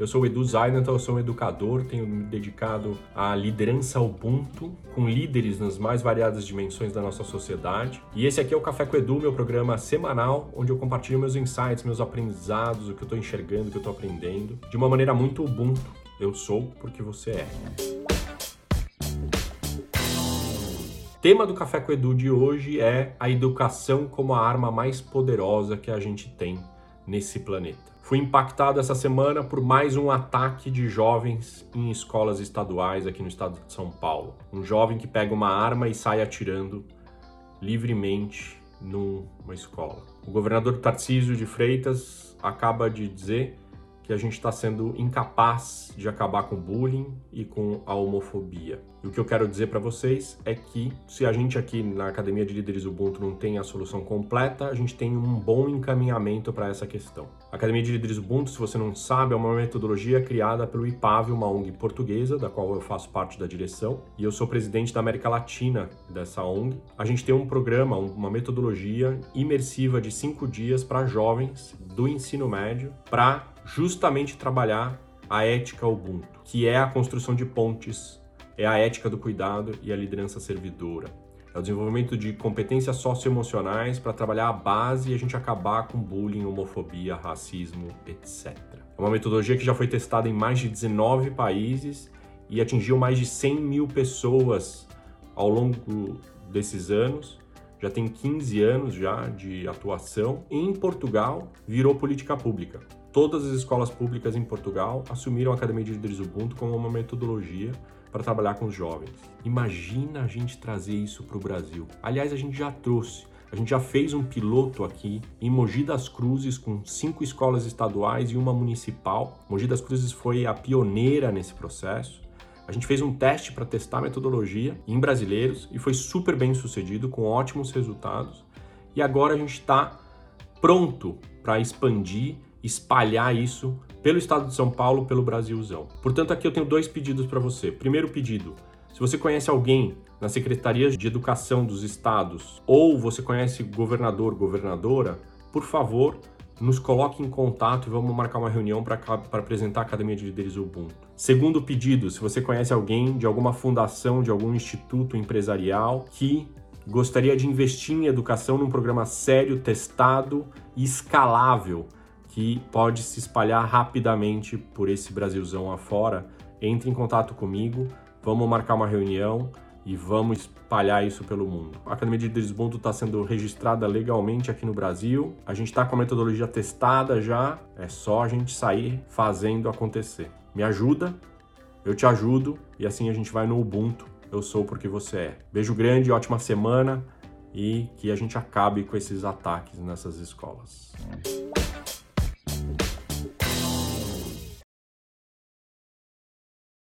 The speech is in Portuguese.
Eu sou o Edu Zaidan, eu sou um educador, tenho me dedicado à liderança Ubuntu, com líderes nas mais variadas dimensões da nossa sociedade. E esse aqui é o Café com Edu, meu programa semanal, onde eu compartilho meus insights, meus aprendizados, o que eu estou enxergando, o que eu estou aprendendo, de uma maneira muito Ubuntu. Eu sou porque você é. tema do Café com Edu de hoje é a educação como a arma mais poderosa que a gente tem nesse planeta. Fui impactado essa semana por mais um ataque de jovens em escolas estaduais aqui no estado de São Paulo. Um jovem que pega uma arma e sai atirando livremente numa escola. O governador Tarcísio de Freitas acaba de dizer que a gente está sendo incapaz de acabar com o bullying e com a homofobia. E o que eu quero dizer para vocês é que se a gente aqui na Academia de Líderes Ubuntu não tem a solução completa, a gente tem um bom encaminhamento para essa questão. A Academia de Líderes Ubuntu, se você não sabe, é uma metodologia criada pelo IPAV, uma ONG portuguesa, da qual eu faço parte da direção, e eu sou presidente da América Latina dessa ONG. A gente tem um programa, uma metodologia imersiva de cinco dias para jovens do ensino médio para justamente trabalhar a ética Ubuntu, que é a construção de pontes, é a ética do cuidado e a liderança servidora. É o desenvolvimento de competências socioemocionais para trabalhar a base e a gente acabar com bullying, homofobia, racismo, etc. É uma metodologia que já foi testada em mais de 19 países e atingiu mais de 100 mil pessoas ao longo desses anos. Já tem 15 anos já de atuação. Em Portugal, virou política pública. Todas as escolas públicas em Portugal assumiram a Academia de Líderes Ubuntu como uma metodologia para trabalhar com os jovens. Imagina a gente trazer isso para o Brasil. Aliás, a gente já trouxe. A gente já fez um piloto aqui em Mogi das Cruzes com cinco escolas estaduais e uma municipal. Mogi das Cruzes foi a pioneira nesse processo. A gente fez um teste para testar a metodologia em brasileiros e foi super bem sucedido, com ótimos resultados. E agora a gente está pronto para expandir espalhar isso pelo estado de São Paulo, pelo Brasilzão. Portanto, aqui eu tenho dois pedidos para você. Primeiro pedido: se você conhece alguém nas secretarias de educação dos estados ou você conhece governador, governadora, por favor, nos coloque em contato e vamos marcar uma reunião para apresentar a Academia de Líderes Ubuntu. Segundo pedido, se você conhece alguém de alguma fundação, de algum instituto empresarial que gostaria de investir em educação num programa sério, testado e escalável que pode se espalhar rapidamente por esse Brasilzão afora, entre em contato comigo, vamos marcar uma reunião e vamos espalhar isso pelo mundo. A Academia de Desbunto está sendo registrada legalmente aqui no Brasil. A gente está com a metodologia testada já. É só a gente sair fazendo acontecer. Me ajuda, eu te ajudo e assim a gente vai no Ubuntu. Eu sou porque você é. Beijo grande, ótima semana e que a gente acabe com esses ataques nessas escolas.